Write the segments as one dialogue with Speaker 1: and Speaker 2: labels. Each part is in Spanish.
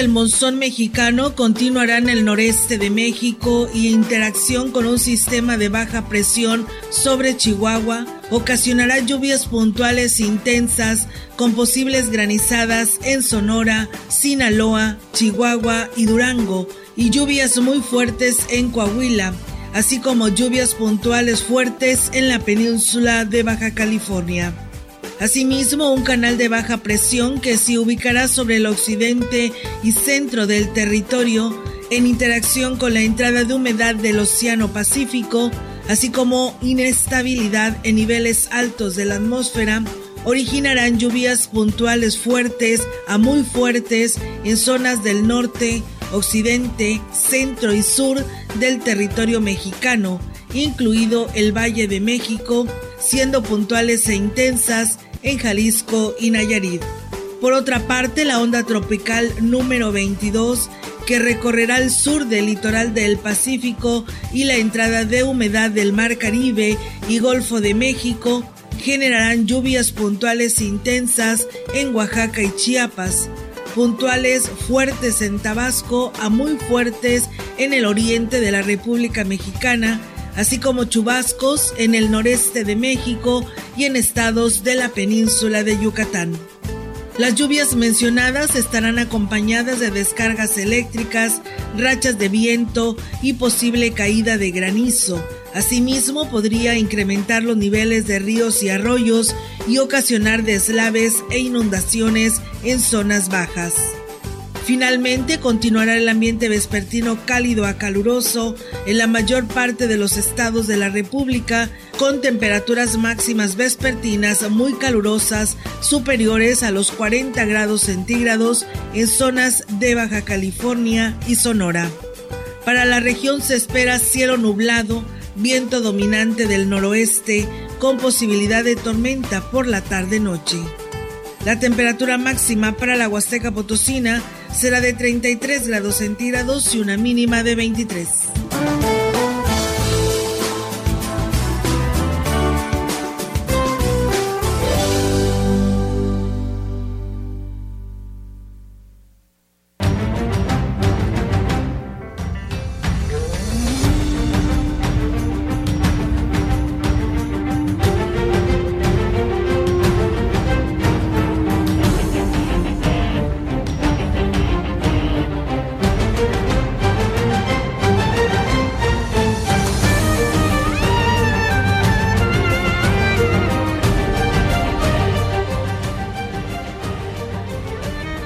Speaker 1: El monzón mexicano continuará en el noreste de México y interacción con un sistema de baja presión sobre Chihuahua ocasionará lluvias puntuales intensas con posibles granizadas en Sonora, Sinaloa, Chihuahua y Durango y lluvias muy fuertes en Coahuila, así como lluvias puntuales fuertes en la península de Baja California. Asimismo, un canal de baja presión que se ubicará sobre el occidente y centro del territorio en interacción con la entrada de humedad del Océano Pacífico, así como inestabilidad en niveles altos de la atmósfera, originarán lluvias puntuales fuertes a muy fuertes en zonas del norte, occidente, centro y sur del territorio mexicano, incluido el Valle de México, siendo puntuales e intensas en Jalisco y Nayarit. Por otra parte, la onda tropical número 22, que recorrerá el sur del litoral del Pacífico y la entrada de humedad del Mar Caribe y Golfo de México, generarán lluvias puntuales intensas en Oaxaca y Chiapas, puntuales fuertes en Tabasco a muy fuertes en el oriente de la República Mexicana, así como chubascos en el noreste de México y en estados de la península de Yucatán. Las lluvias mencionadas estarán acompañadas de descargas eléctricas, rachas de viento y posible caída de granizo. Asimismo, podría incrementar los niveles de ríos y arroyos y ocasionar deslaves e inundaciones en zonas bajas. Finalmente, continuará el ambiente vespertino cálido a caluroso en la mayor parte de los estados de la República, con temperaturas máximas vespertinas muy calurosas, superiores a los 40 grados centígrados en zonas de Baja California y Sonora. Para la región se espera cielo nublado, viento dominante del noroeste, con posibilidad de tormenta por la tarde-noche. La temperatura máxima para la Huasteca Potosina será de 33 grados centígrados y una mínima de 23.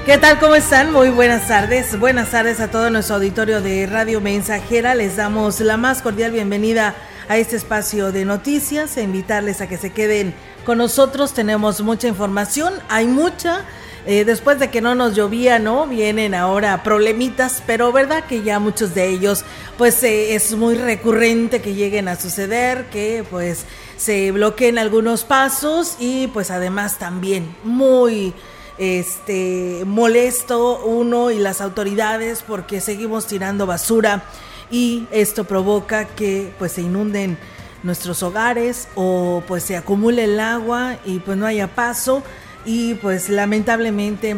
Speaker 1: ¿Qué tal? ¿Cómo están? Muy buenas tardes. Buenas tardes a todo nuestro auditorio de Radio Mensajera. Les damos la más cordial bienvenida a este espacio de noticias e invitarles a que se queden con nosotros. Tenemos mucha información, hay mucha. Eh, después de que no nos llovía, ¿no? Vienen ahora problemitas, pero verdad que ya muchos de ellos, pues eh, es muy recurrente que lleguen a suceder, que pues se bloqueen algunos pasos y pues además también muy este molesto uno y las autoridades porque seguimos tirando basura y esto provoca que pues se inunden nuestros hogares o pues se acumule el agua y pues no haya paso. Y pues lamentablemente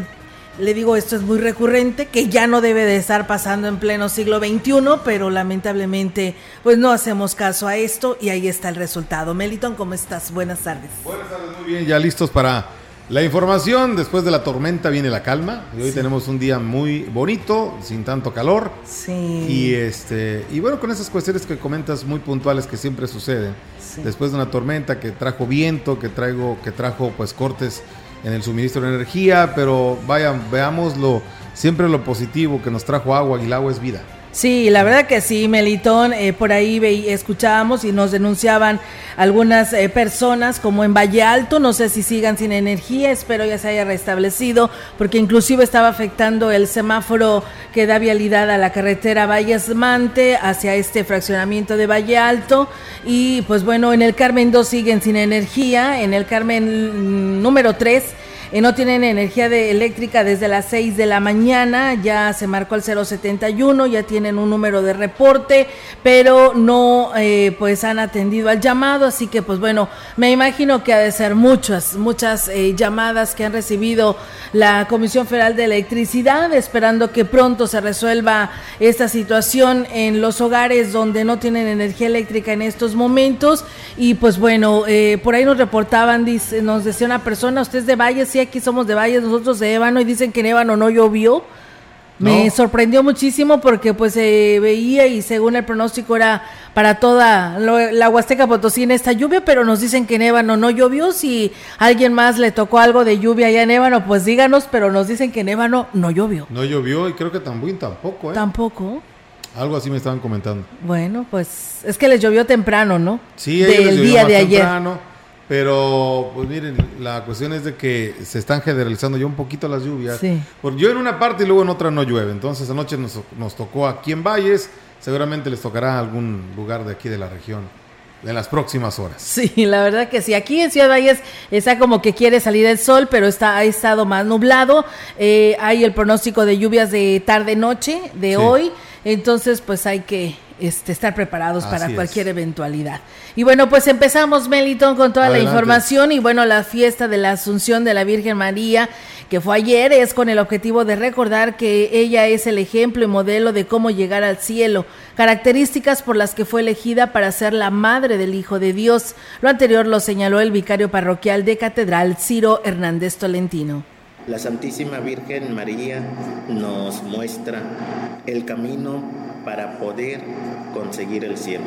Speaker 1: le digo esto es muy recurrente que ya no debe de estar pasando en pleno siglo XXI pero lamentablemente pues no hacemos caso a esto y ahí está el resultado. Meliton cómo estás buenas tardes.
Speaker 2: Buenas tardes muy bien ya listos para la información, después de la tormenta viene la calma. Y hoy tenemos un día muy bonito, sin tanto calor.
Speaker 1: Sí.
Speaker 2: Y este, y bueno, con esas cuestiones que comentas muy puntuales que siempre suceden. Después de una tormenta que trajo viento, que traigo, que trajo pues cortes en el suministro de energía, pero vaya, veámoslo
Speaker 3: siempre lo positivo que nos trajo agua y el agua es vida.
Speaker 1: Sí, la verdad que sí, Melitón, eh, por ahí ve, escuchábamos y nos denunciaban algunas eh, personas como en Valle Alto, no sé si sigan sin energía, espero ya se haya restablecido, porque inclusive estaba afectando el semáforo que da vialidad a la carretera Valles Mante hacia este fraccionamiento de Valle Alto. Y pues bueno, en el Carmen 2 siguen sin energía, en el Carmen mm, número 3 eh, no tienen energía de eléctrica desde las 6 de la mañana, ya se marcó el 071, ya tienen un número de reporte, pero no eh, pues han atendido al llamado, así que pues bueno, me imagino que ha de ser muchas, muchas eh, llamadas que han recibido la Comisión Federal de Electricidad, esperando que pronto se resuelva esta situación en los hogares donde no tienen energía eléctrica en estos momentos. Y pues bueno, por ahí nos reportaban, dice, nos decía una persona, usted es de Valles, aquí somos de Valles, nosotros de Ébano, y dicen que en Ébano no llovió. Me sorprendió muchísimo porque pues se veía y según el pronóstico era para toda la Huasteca Potosí en esta lluvia, pero nos dicen que en Ébano no llovió. Si alguien más le tocó algo de lluvia allá en Ébano, pues díganos, pero nos dicen que en Ébano no llovió.
Speaker 3: No llovió y creo que también tampoco, ¿eh?
Speaker 1: Tampoco.
Speaker 3: Algo así me estaban comentando.
Speaker 1: Bueno, pues es que les llovió temprano, ¿no?
Speaker 3: Sí, del día de ayer. Pero, pues miren, la cuestión es de que se están generalizando ya un poquito las lluvias. Sí. Porque yo en una parte y luego en otra no llueve. Entonces anoche nos, nos tocó aquí en Valles. Seguramente les tocará algún lugar de aquí de la región en las próximas horas.
Speaker 1: Sí, la verdad que sí. Aquí en Ciudad Valles está como que quiere salir el sol, pero está ha estado más nublado. Eh, hay el pronóstico de lluvias de tarde-noche de hoy. Entonces, pues hay que este, estar preparados para cualquier eventualidad. Y bueno, pues empezamos, Meliton, con toda la información. Y bueno, la fiesta de la Asunción de la Virgen María, que fue ayer, es con el objetivo de recordar que ella es el ejemplo y modelo de cómo llegar al cielo, características por las que fue elegida para ser la madre del Hijo de Dios. Lo anterior lo señaló el vicario parroquial de Catedral, Ciro Hernández Tolentino.
Speaker 4: La Santísima Virgen María nos muestra el camino para poder conseguir el cielo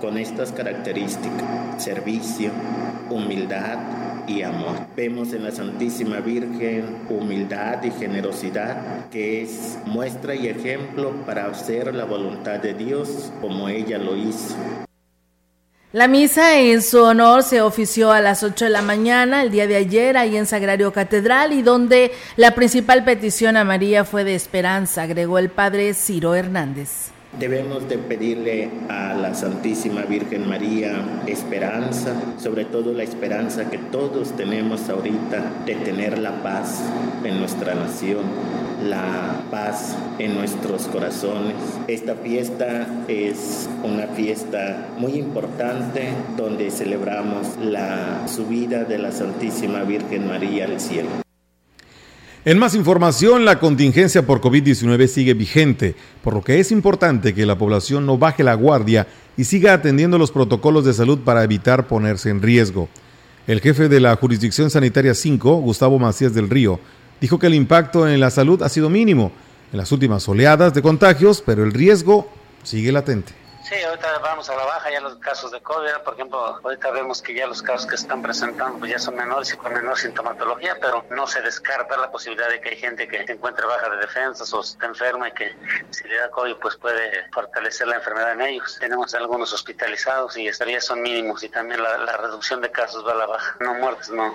Speaker 4: con estas características, servicio, humildad y amor. Vemos en la Santísima Virgen humildad y generosidad que es muestra y ejemplo para hacer la voluntad de Dios como ella lo hizo.
Speaker 1: La misa en su honor se ofició a las 8 de la mañana el día de ayer ahí en Sagrario Catedral y donde la principal petición a María fue de esperanza, agregó el padre Ciro Hernández.
Speaker 4: Debemos de pedirle a la Santísima Virgen María esperanza, sobre todo la esperanza que todos tenemos ahorita de tener la paz en nuestra nación, la paz en nuestros corazones. Esta fiesta es una fiesta muy importante donde celebramos la subida de la Santísima Virgen María al cielo.
Speaker 3: En más información, la contingencia por COVID-19 sigue vigente, por lo que es importante que la población no baje la guardia y siga atendiendo los protocolos de salud para evitar ponerse en riesgo. El jefe de la Jurisdicción Sanitaria 5, Gustavo Macías del Río, dijo que el impacto en la salud ha sido mínimo en las últimas oleadas de contagios, pero el riesgo sigue latente.
Speaker 5: Sí, ahorita vamos a la baja ya los casos de COVID, por ejemplo, ahorita vemos que ya los casos que están presentando pues ya son menores y con menor sintomatología, pero no se descarta la posibilidad de que hay gente que encuentre baja de defensas o está enferma y que si le da COVID pues puede fortalecer la enfermedad en ellos. Tenemos algunos hospitalizados y estarían son mínimos y también la, la reducción de casos va a la baja, no muertes, no.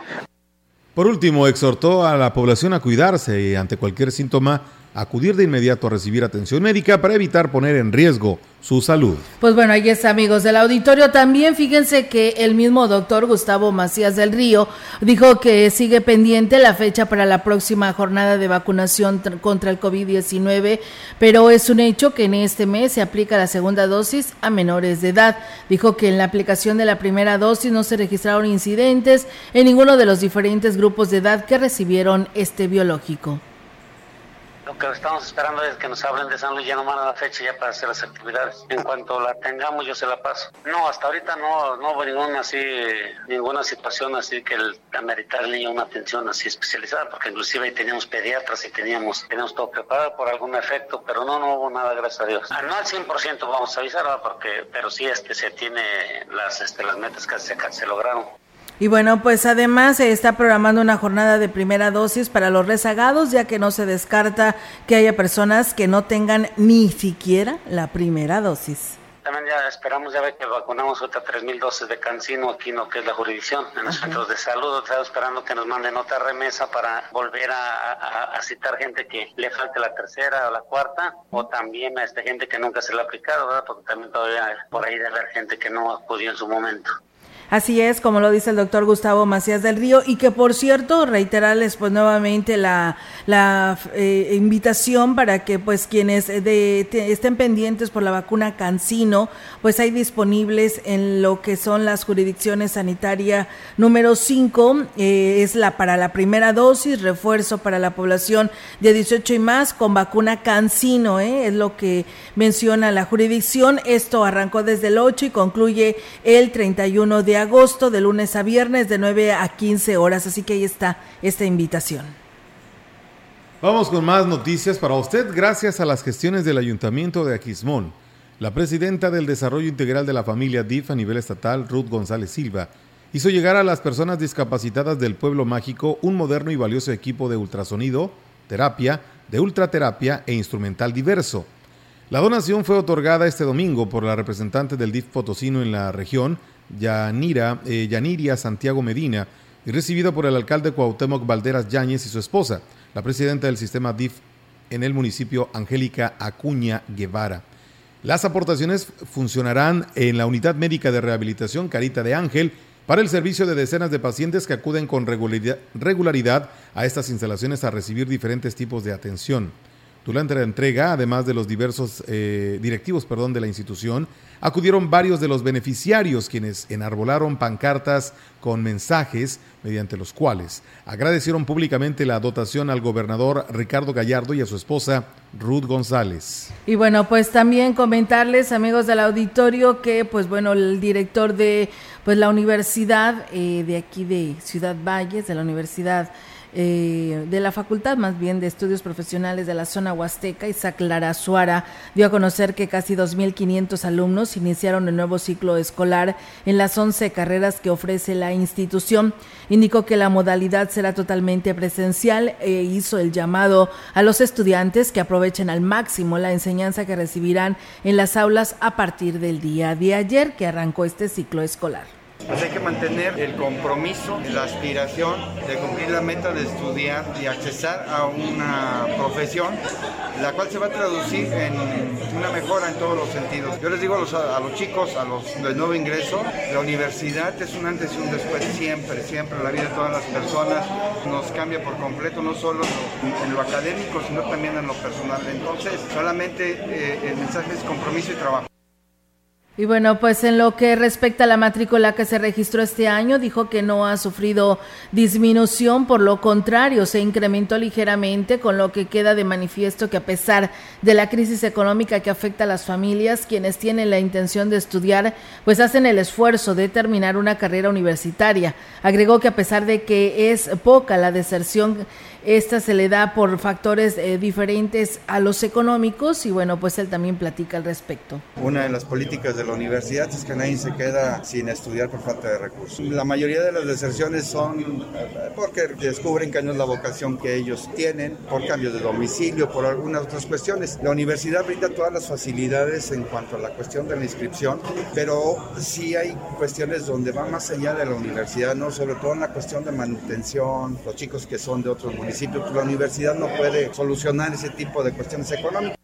Speaker 3: Por último, exhortó a la población a cuidarse y ante cualquier síntoma acudir de inmediato a recibir atención médica para evitar poner en riesgo su salud.
Speaker 1: Pues bueno, ahí está, amigos del auditorio. También fíjense que el mismo doctor Gustavo Macías del Río dijo que sigue pendiente la fecha para la próxima jornada de vacunación contra el COVID-19, pero es un hecho que en este mes se aplica la segunda dosis a menores de edad. Dijo que en la aplicación de la primera dosis no se registraron incidentes en ninguno de los diferentes grupos de edad que recibieron este biológico.
Speaker 5: Lo que estamos esperando es que nos hablen de San Luis, ya no a la fecha ya para hacer las actividades. En cuanto la tengamos, yo se la paso. No, hasta ahorita no, no hubo ninguna así, ninguna situación así que el ameritar al una atención así especializada, porque inclusive ahí teníamos pediatras y teníamos, teníamos todo preparado por algún efecto, pero no, no hubo nada, gracias a Dios. No al 100% vamos a avisar, porque, pero sí este, se tiene las, este, las metas que se, se lograron.
Speaker 1: Y bueno, pues además se está programando una jornada de primera dosis para los rezagados, ya que no se descarta que haya personas que no tengan ni siquiera la primera dosis.
Speaker 5: También ya esperamos ya ver que vacunamos ahorita 3.000 dosis de cancino aquí en lo que es la jurisdicción, en los centros de salud. Estamos esperando que nos manden otra remesa para volver a, citar gente que le falte la tercera o la cuarta, o también a esta gente que nunca se le ha aplicado, ¿verdad? Porque también todavía por ahí debe haber gente que no acudió en su momento.
Speaker 1: Así es, como lo dice el doctor Gustavo Macías del Río, y que por cierto, reiterarles pues nuevamente la, la eh, invitación para que pues quienes de, estén pendientes por la vacuna Cancino, pues hay disponibles en lo que son las jurisdicciones sanitarias número 5, eh, es la para la primera dosis, refuerzo para la población de 18 y más con vacuna Cancino, eh, es lo que menciona la jurisdicción. Esto arrancó desde el 8 y concluye el 31 de agosto, de lunes a viernes, de 9 a 15 horas. Así que ahí está esta invitación.
Speaker 3: Vamos con más noticias para usted gracias a las gestiones del Ayuntamiento de Aquismón. La presidenta del Desarrollo Integral de la Familia DIF a nivel estatal, Ruth González Silva, hizo llegar a las personas discapacitadas del pueblo mágico un moderno y valioso equipo de ultrasonido, terapia, de ultraterapia e instrumental diverso. La donación fue otorgada este domingo por la representante del DIF Potosino en la región, Yanira, eh, Yaniria Santiago Medina y recibido por el alcalde Cuauhtémoc Valderas Yáñez y su esposa, la presidenta del sistema DIF en el municipio Angélica Acuña Guevara. Las aportaciones funcionarán en la Unidad Médica de Rehabilitación Carita de Ángel para el servicio de decenas de pacientes que acuden con regularidad a estas instalaciones a recibir diferentes tipos de atención. Durante la entrega, además de los diversos eh, directivos perdón, de la institución, acudieron varios de los beneficiarios quienes enarbolaron pancartas con mensajes mediante los cuales agradecieron públicamente la dotación al gobernador Ricardo Gallardo y a su esposa Ruth González.
Speaker 1: Y bueno, pues también comentarles, amigos del auditorio, que pues bueno, el director de pues la universidad eh, de aquí de Ciudad Valles, de la Universidad eh, de la Facultad más bien de Estudios Profesionales de la zona Huasteca, Isaac Lara Suara, dio a conocer que casi 2.500 alumnos iniciaron el nuevo ciclo escolar en las 11 carreras que ofrece la institución. Indicó que la modalidad será totalmente presencial e hizo el llamado a los estudiantes que aprovechen al máximo la enseñanza que recibirán en las aulas a partir del día de ayer que arrancó este ciclo escolar.
Speaker 6: Pues hay que mantener el compromiso, la aspiración de cumplir la meta de estudiar y accesar a una profesión, la cual se va a traducir en una mejora en todos los sentidos. Yo les digo a los, chicos, a los del nuevo ingreso, la universidad es un antes y un después siempre, siempre. La vida de todas las personas nos cambia por completo, no solo en lo académico, sino también en lo personal. Entonces, solamente eh, el mensaje es compromiso y trabajo.
Speaker 1: Y bueno, pues en lo que respecta a la matrícula que se registró este año, dijo que no ha sufrido disminución, por lo contrario, se incrementó ligeramente, con lo que queda de manifiesto que a pesar de la crisis económica que afecta a las familias, quienes tienen la intención de estudiar, pues hacen el esfuerzo de terminar una carrera universitaria. Agregó que a pesar de que es poca la deserción esta se le da por factores eh, diferentes a los económicos y bueno, pues él también platica al respecto.
Speaker 6: Una de las políticas de la universidad es que nadie se queda sin estudiar por falta de recursos. La mayoría de las deserciones son eh, porque descubren que no es la vocación que ellos tienen, por cambio de domicilio, por algunas otras cuestiones. La universidad brinda todas las facilidades en cuanto a la cuestión de la inscripción, pero sí hay cuestiones donde va más allá de la universidad, ¿no? sobre todo en la cuestión de manutención, los chicos que son de otros municipios pues, la universidad no puede solucionar ese tipo de cuestiones económicas.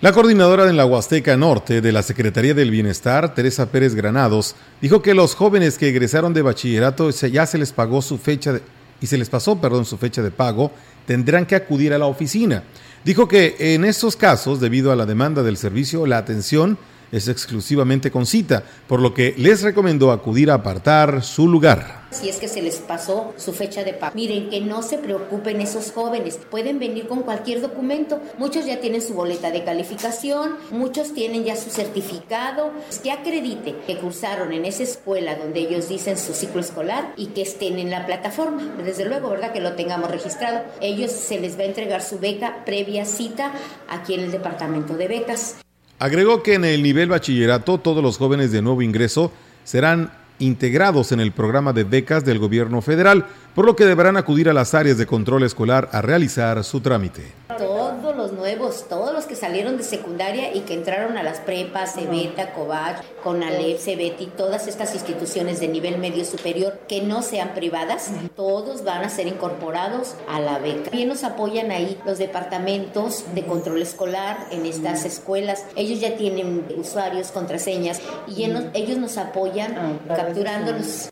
Speaker 3: La coordinadora de la Huasteca Norte de la Secretaría del Bienestar, Teresa Pérez Granados, dijo que los jóvenes que egresaron de bachillerato ya se les pagó su fecha de, y se les pasó, perdón, su fecha de pago, tendrán que acudir a la oficina. Dijo que en estos casos, debido a la demanda del servicio, la atención es exclusivamente con cita, por lo que les recomendó acudir a apartar su lugar.
Speaker 7: Si es que se les pasó su fecha de pago. Miren, que no se preocupen esos jóvenes. Pueden venir con cualquier documento. Muchos ya tienen su boleta de calificación, muchos tienen ya su certificado que acredite que cursaron en esa escuela donde ellos dicen su ciclo escolar y que estén en la plataforma. Desde luego, ¿verdad? Que lo tengamos registrado. Ellos se les va a entregar su beca previa cita aquí en el departamento de becas.
Speaker 3: Agregó que en el nivel bachillerato todos los jóvenes de nuevo ingreso serán
Speaker 8: integrados en el programa de becas del gobierno federal, por lo que deberán acudir a las áreas de control escolar a realizar su trámite.
Speaker 7: Todos los nuevos, todos los que salieron de secundaria y que entraron a las prepas, Cebeta, Covach, Conalep, Cebeti, todas estas instituciones de nivel medio superior que no sean privadas, todos van a ser incorporados a la beca. Bien nos apoyan ahí los departamentos de control escolar en estas escuelas. Ellos ya tienen usuarios, contraseñas y ellos nos apoyan ah, capturándolos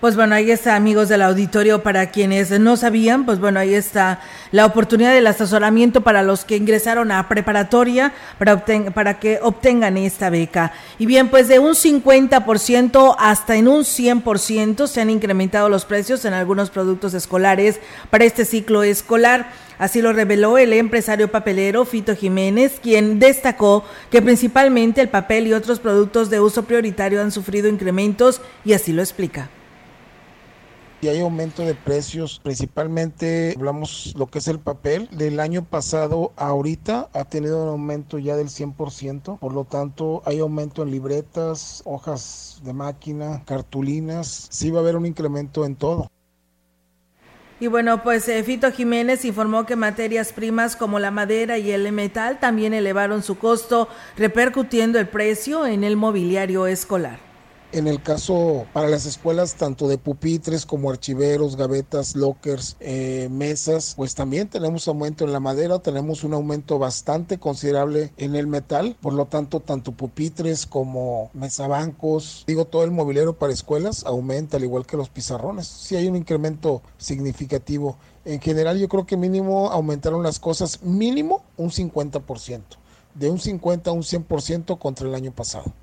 Speaker 1: pues bueno, ahí está, amigos del auditorio, para quienes no sabían, pues bueno, ahí está la oportunidad del asesoramiento para los que ingresaron a preparatoria para, para que obtengan esta beca. Y bien, pues de un 50% hasta en un 100% se han incrementado los precios en algunos productos escolares para este ciclo escolar. Así lo reveló el empresario papelero Fito Jiménez, quien destacó que principalmente el papel y otros productos de uso prioritario han sufrido incrementos y así lo explica
Speaker 9: y hay aumento de precios, principalmente hablamos lo que es el papel. Del año pasado a ahorita ha tenido un aumento ya del 100%, por lo tanto hay aumento en libretas, hojas de máquina, cartulinas, sí va a haber un incremento en todo.
Speaker 1: Y bueno, pues eh, Fito Jiménez informó que materias primas como la madera y el metal también elevaron su costo, repercutiendo el precio en el mobiliario escolar.
Speaker 9: En el caso para las escuelas, tanto de pupitres como archiveros, gavetas, lockers, eh, mesas, pues también tenemos aumento en la madera, tenemos un aumento bastante considerable en el metal, por lo tanto, tanto pupitres como mesabancos, digo, todo el mobiliario para escuelas aumenta, al igual que los pizarrones. Sí hay un incremento significativo. En general, yo creo que mínimo aumentaron las cosas, mínimo un 50%, de un 50 a un 100% contra el año pasado.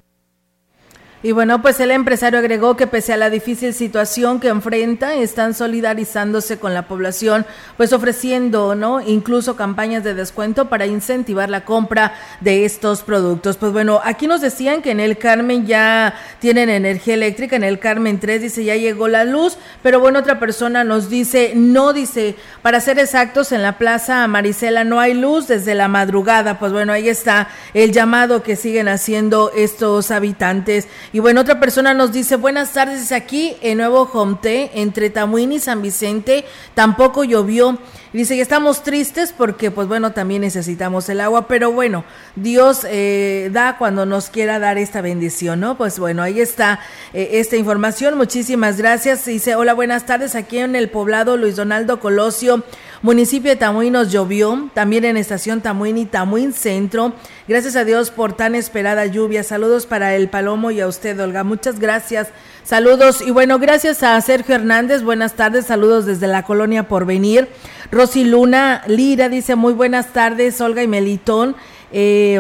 Speaker 1: Y bueno, pues el empresario agregó que pese a la difícil situación que enfrenta, están solidarizándose con la población, pues ofreciendo, ¿no? Incluso campañas de descuento para incentivar la compra de estos productos. Pues bueno, aquí nos decían que en el Carmen ya tienen energía eléctrica, en el Carmen 3 dice ya llegó la luz, pero bueno, otra persona nos dice, no dice, para ser exactos, en la Plaza Marisela no hay luz desde la madrugada. Pues bueno, ahí está el llamado que siguen haciendo estos habitantes. Y bueno, otra persona nos dice, buenas tardes, aquí en Nuevo Jomte, entre Tamuín y San Vicente, tampoco llovió. dice que estamos tristes porque, pues bueno, también necesitamos el agua, pero bueno, Dios eh, da cuando nos quiera dar esta bendición, ¿no? Pues bueno, ahí está eh, esta información. Muchísimas gracias. Dice, hola, buenas tardes, aquí en el poblado Luis Donaldo Colosio. Municipio de Tamuín nos llovió, también en estación Tamuín y Tamuín Centro. Gracias a Dios por tan esperada lluvia. Saludos para el Palomo y a usted, Olga. Muchas gracias. Saludos y bueno, gracias a Sergio Hernández. Buenas tardes. Saludos desde la colonia por venir. Rosy Luna Lira dice muy buenas tardes, Olga y Melitón. Eh,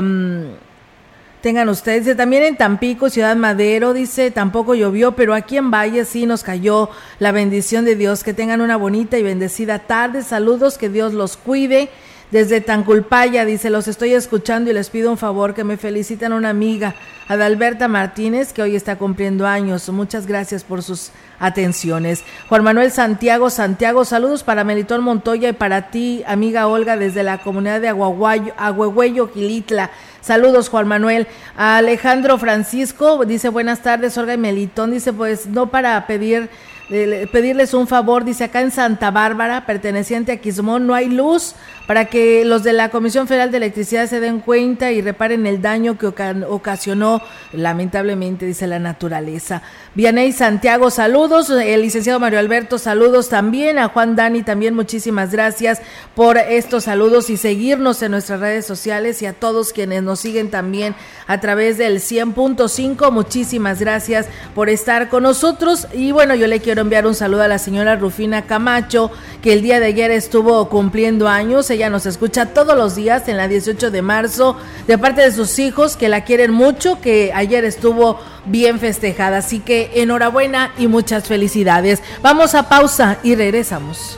Speaker 1: tengan ustedes. también en Tampico, Ciudad Madero, dice, tampoco llovió, pero aquí en Valle sí nos cayó la bendición de Dios. Que tengan una bonita y bendecida tarde. Saludos, que Dios los cuide. Desde Tanculpaya, dice, los estoy escuchando y les pido un favor que me feliciten a una amiga, Adalberta Martínez, que hoy está cumpliendo años. Muchas gracias por sus atenciones. Juan Manuel Santiago, Santiago, saludos para Melitón Montoya y para ti, amiga Olga, desde la comunidad de Agüehuello, Gilitla. Saludos, Juan Manuel. Alejandro Francisco dice buenas tardes, Olga y Melitón. Dice pues no para pedir pedirles un favor, dice acá en Santa Bárbara, perteneciente a Quismón, no hay luz para que los de la Comisión Federal de Electricidad se den cuenta y reparen el daño que ocasionó lamentablemente, dice la naturaleza. Vianey Santiago, saludos. El licenciado Mario Alberto, saludos también. A Juan Dani también, muchísimas gracias por estos saludos y seguirnos en nuestras redes sociales y a todos quienes nos siguen también a través del 100.5. Muchísimas gracias por estar con nosotros. Y bueno, yo le quiero enviar un saludo a la señora Rufina Camacho, que el día de ayer estuvo cumpliendo años. Ella nos escucha todos los días en la 18 de marzo, de parte de sus hijos que la quieren mucho, que ayer estuvo bien festejada. Así que enhorabuena y muchas felicidades. Vamos a pausa y regresamos.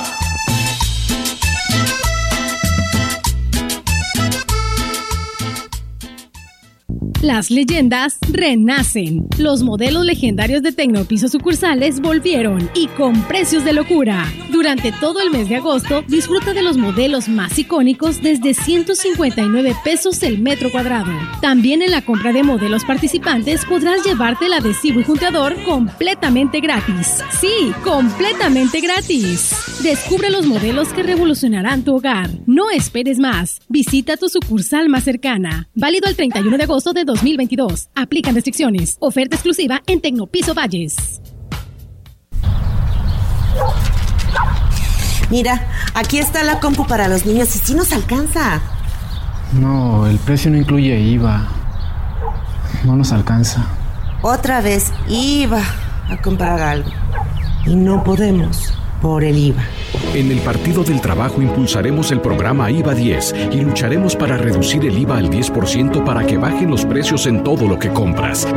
Speaker 10: Las leyendas renacen. Los modelos legendarios de Tecnopiso sucursales volvieron y con precios de locura. Durante todo el mes de agosto, disfruta de los modelos más icónicos desde 159 pesos el metro cuadrado. También en la compra de modelos participantes podrás llevarte el adhesivo y junteador completamente gratis. Sí, completamente gratis. Descubre los modelos que revolucionarán tu hogar. No esperes más. Visita tu sucursal más cercana. Válido el 31 de agosto de 2022. Aplican restricciones. Oferta exclusiva en Tecnopiso Valles.
Speaker 11: Mira, aquí está la compu para los niños y si nos alcanza.
Speaker 12: No, el precio no incluye IVA. No nos alcanza.
Speaker 11: Otra vez IVA a comprar algo. Y no podemos por el IVA.
Speaker 13: En el Partido del Trabajo impulsaremos el programa IVA 10 y lucharemos para reducir el IVA al 10% para que bajen los precios en todo lo que compras.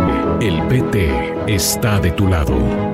Speaker 13: El PT está de tu lado.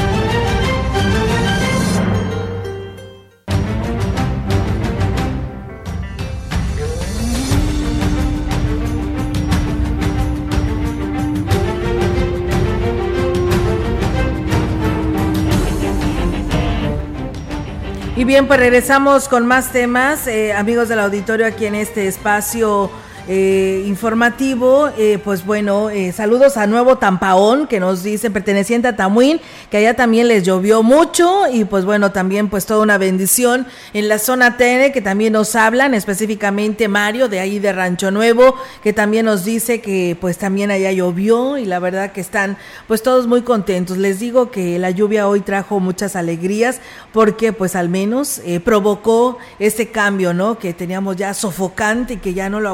Speaker 1: Y bien, pues regresamos con más temas, eh, amigos del auditorio, aquí en este espacio eh, informativo. Eh, pues bueno, eh, saludos a Nuevo Tampaón, que nos dice perteneciente a Tamuín, que allá también les llovió mucho y pues bueno, también pues toda una bendición en la zona TN, que también nos hablan, específicamente Mario de ahí de Rancho Nuevo, que también nos dice que pues también allá llovió y la verdad que están pues todos muy contentos. Les digo que la lluvia hoy trajo muchas alegrías porque pues al menos provocó ese cambio, ¿no? Que teníamos ya sofocante y que ya no lo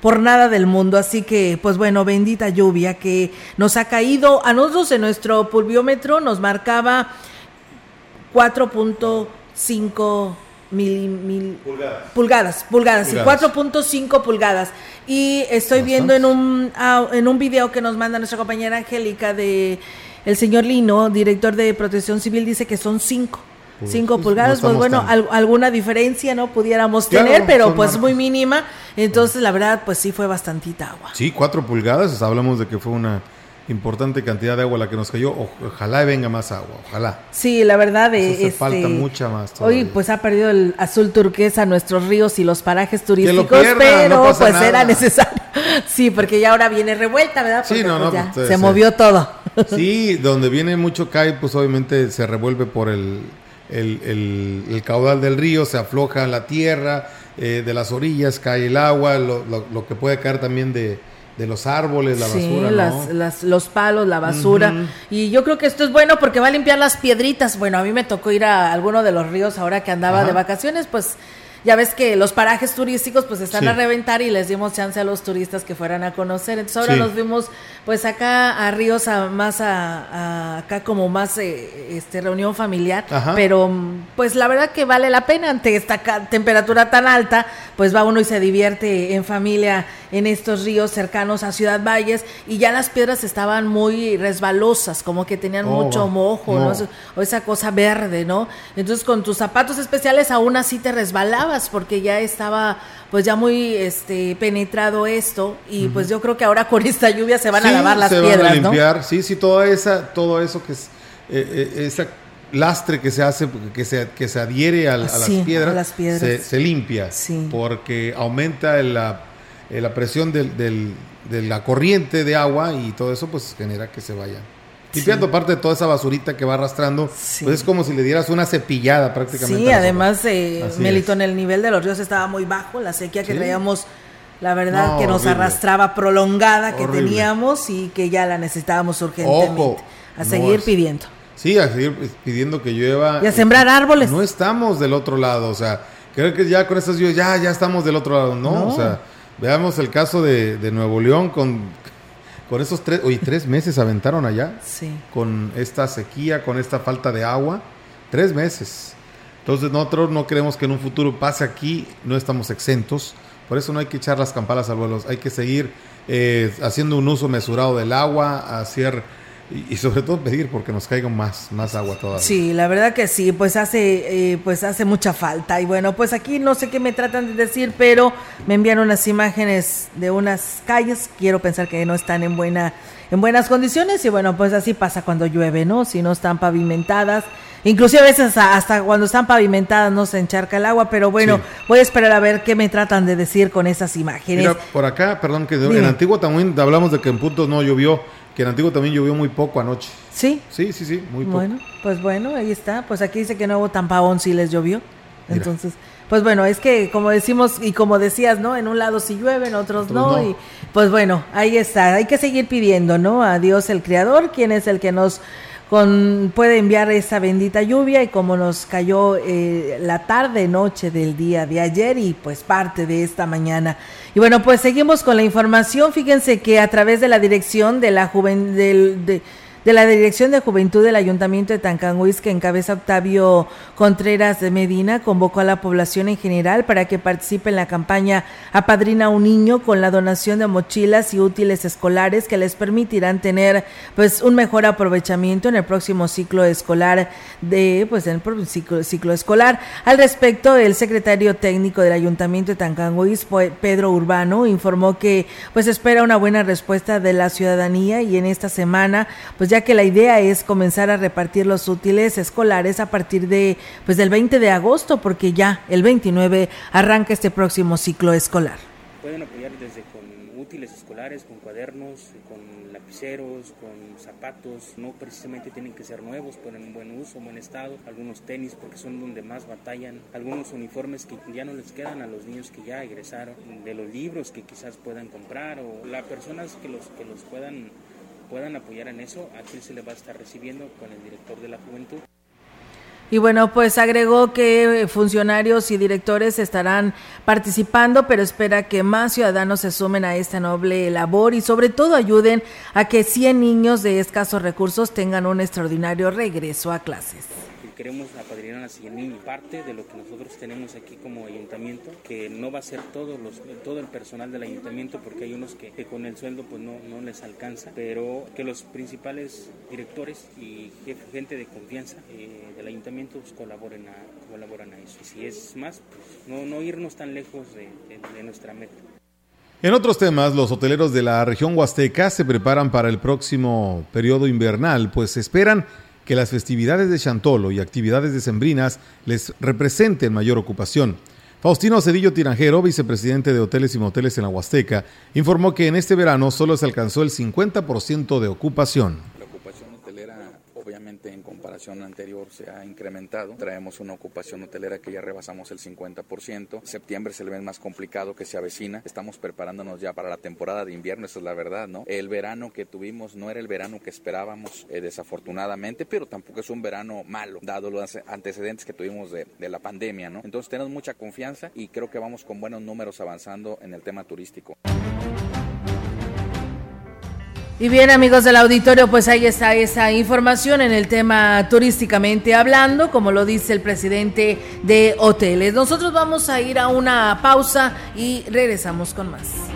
Speaker 1: por nada del mundo. Así que, pues bueno, bendita lluvia que nos ha caído. A nosotros en nuestro pulviómetro nos marcaba 4.5 mil, mil pulgadas, pulgadas, pulgadas. y 4.5 pulgadas. Y estoy viendo en un, en un video que nos manda nuestra compañera Angélica de el señor Lino, director de Protección Civil, dice que son 5. 5 pulgadas, no pues bueno, tan... alguna diferencia no pudiéramos claro, tener, pero pues marcos. muy mínima. Entonces, la verdad, pues sí fue bastantita agua.
Speaker 3: Sí, 4 pulgadas, hablamos de que fue una importante cantidad de agua la que nos cayó. Ojalá venga más agua, ojalá.
Speaker 1: Sí, la verdad, este,
Speaker 3: falta mucha más. Todavía.
Speaker 1: Hoy pues ha perdido el azul turquesa nuestros ríos y los parajes turísticos, pierda, pero no pues nada. era necesario. Sí, porque ya ahora viene revuelta, ¿verdad? Porque,
Speaker 3: sí, no, no,
Speaker 1: pues, ya
Speaker 3: pues,
Speaker 1: se movió todo.
Speaker 3: Sí, donde viene mucho cae, pues obviamente se revuelve por el el, el, el, caudal del río, se afloja la tierra, eh, de las orillas cae el agua, lo, lo, lo, que puede caer también de, de los árboles, la
Speaker 1: sí,
Speaker 3: basura.
Speaker 1: Las,
Speaker 3: ¿no?
Speaker 1: las, los palos, la basura. Uh -huh. Y yo creo que esto es bueno porque va a limpiar las piedritas. Bueno, a mí me tocó ir a alguno de los ríos ahora que andaba Ajá. de vacaciones, pues ya ves que los parajes turísticos pues están a reventar y les dimos chance a los turistas que fueran a conocer. Entonces ahora nos vimos pues acá a Ríos, a, más a, acá como más eh, este reunión familiar, pero pues la verdad que vale la pena ante esta temperatura tan alta, pues va uno y se divierte en familia en estos ríos cercanos a Ciudad Valles y ya las piedras estaban muy resbalosas, como que tenían oh, mucho mojo, o esa cosa verde, ¿no? Entonces con tus zapatos especiales aún así te resbalabas porque ya estaba pues ya muy este penetrado esto y pues yo creo que ahora con esta lluvia se van a lavar las
Speaker 3: se
Speaker 1: piedras,
Speaker 3: van a limpiar, sí, sí, toda esa, todo eso que es eh, eh, esa lastre que se hace, que se, que se adhiere a, las, piedras, Se, limpia, porque aumenta la, eh, la presión del, de la corriente de agua y todo eso pues genera que se vaya limpiando. Parte de toda esa basurita que va arrastrando. Pues es como si le dieras una cepillada prácticamente.
Speaker 1: Sí, además, eh, Melito, en el nivel de los ríos estaba muy bajo, la sequía que traíamos, la verdad, que nos arrastraba prolongada que teníamos y que ya la necesitábamos urgentemente. a seguir pidiendo.
Speaker 3: Sí, a seguir pidiendo que llueva.
Speaker 1: Y a sembrar árboles.
Speaker 3: No estamos del otro lado, o sea, creo que ya con estas lluvias ya, ya estamos del otro lado, ¿no? O sea, veamos el caso de, de Nuevo León con con esos tres, oye, tres meses aventaron allá.
Speaker 1: Sí.
Speaker 3: Con esta sequía, con esta falta de agua. Tres meses. Entonces nosotros no queremos que en un futuro pase aquí, no estamos exentos. Por eso no hay que echar las campanas al vuelo. Hay que seguir eh, haciendo un uso mesurado del agua, hacer y, sobre todo pedir porque nos caiga más, más agua todavía.
Speaker 1: Sí, la verdad que sí, pues hace, eh, pues hace mucha falta. Y bueno, pues aquí no sé qué me tratan de decir, pero me enviaron unas imágenes de unas calles. Quiero pensar que no están en buena, en buenas condiciones. Y bueno, pues así pasa cuando llueve, ¿no? Si no están pavimentadas. Inclusive a veces hasta cuando están pavimentadas no se encharca el agua, pero bueno, voy a esperar a ver qué me tratan de decir con esas imágenes. Mira,
Speaker 3: por acá, perdón, que en Antiguo también hablamos de que en puntos no llovió que en Antiguo también llovió muy poco anoche.
Speaker 1: ¿Sí?
Speaker 3: Sí, sí, sí, muy poco.
Speaker 1: Bueno, pues bueno, ahí está. Pues aquí dice que no hubo tampabón si les llovió. Entonces, pues bueno, es que como decimos y como decías, ¿no? En un lado sí llueve, en otros, no, Y pues bueno, ahí está. Hay que seguir pidiendo, ¿no? A Dios el Creador, quien es el que nos con, puede enviar esa bendita lluvia y como nos cayó eh, la tarde noche del día de ayer y pues parte de esta mañana. Y bueno, pues seguimos con la información. Fíjense que a través de la dirección de la juventud de la Dirección de Juventud del Ayuntamiento de Tancanhuiz, que encabeza Octavio Contreras de Medina, convocó a la población en general para que participe en la campaña Apadrina un niño con la donación de mochilas y útiles escolares que les permitirán tener pues un mejor aprovechamiento en el próximo ciclo escolar de pues en el ciclo, ciclo escolar. Al respecto, el secretario técnico del Ayuntamiento de Tancanhuiz, Pedro Urbano, informó que pues espera una buena respuesta de la ciudadanía y en esta semana pues ya que la idea es comenzar a repartir los útiles escolares a partir de pues del 20 de agosto, porque ya el 29 arranca este próximo ciclo escolar.
Speaker 14: Pueden apoyar desde con útiles escolares, con cuadernos, con lapiceros, con zapatos, no precisamente tienen que ser nuevos, pero en buen uso, buen estado, algunos tenis porque son donde más batallan, algunos uniformes que ya no les quedan a los niños que ya egresaron, de los libros que quizás puedan comprar o las personas que los que los puedan puedan apoyar en eso, aquí se le va a estar recibiendo con el director de la juventud.
Speaker 1: Y bueno, pues agregó que funcionarios y directores estarán participando, pero espera que más ciudadanos se sumen a esta noble labor y sobre todo ayuden a que 100 niños de escasos recursos tengan un extraordinario regreso a clases
Speaker 14: queremos apadrinar a 100 niños. Parte de lo que nosotros tenemos aquí como ayuntamiento, que no va a ser todo, los, todo el personal del ayuntamiento, porque hay unos que, con el sueldo pues no, no, les alcanza, pero que los principales directores y gente de confianza eh, del ayuntamiento pues, colaboren, a, colaboran a eso. Si es más, pues no, no irnos tan lejos de, de nuestra meta.
Speaker 3: En otros temas, los hoteleros de la región huasteca se preparan para el próximo periodo invernal, pues esperan que las festividades de Chantolo y actividades decembrinas les representen mayor ocupación. Faustino Cedillo Tiranjero, vicepresidente de Hoteles y Moteles en la Huasteca, informó que en este verano solo se alcanzó el 50% de ocupación
Speaker 15: comparación anterior, se ha incrementado. Traemos una ocupación hotelera que ya rebasamos el 50%. Septiembre es el mes más complicado que se avecina. Estamos preparándonos ya para la temporada de invierno, esa es la verdad, ¿no? El verano que tuvimos no era el verano que esperábamos, eh, desafortunadamente, pero tampoco es un verano malo, dado los antecedentes que tuvimos de, de la pandemia, ¿no? Entonces tenemos mucha confianza y creo que vamos con buenos números avanzando en el tema turístico.
Speaker 1: Y bien amigos del auditorio, pues ahí está esa información en el tema turísticamente hablando, como lo dice el presidente de hoteles. Nosotros vamos a ir a una pausa y regresamos con más.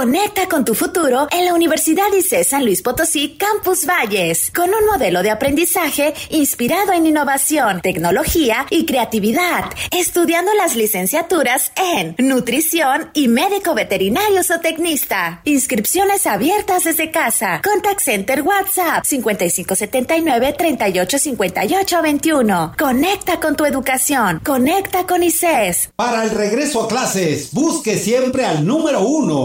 Speaker 16: Conecta con tu futuro en la Universidad ICE San Luis Potosí Campus Valles, con un modelo de aprendizaje inspirado en innovación, tecnología y creatividad, estudiando las licenciaturas en nutrición y médico veterinario o tecnista. Inscripciones abiertas desde casa. Contact Center WhatsApp 5579 385821. Conecta con tu educación. Conecta con ICES.
Speaker 17: Para el regreso a clases, busque siempre al número uno.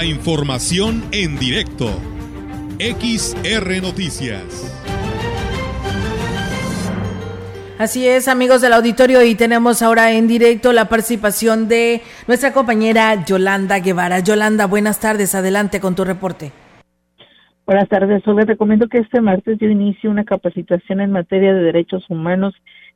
Speaker 18: La información en directo. XR Noticias.
Speaker 1: Así es, amigos del auditorio, y tenemos ahora en directo la participación de nuestra compañera Yolanda Guevara. Yolanda, buenas tardes, adelante con tu reporte.
Speaker 19: Buenas tardes, les recomiendo que este martes yo inicie una capacitación en materia de derechos humanos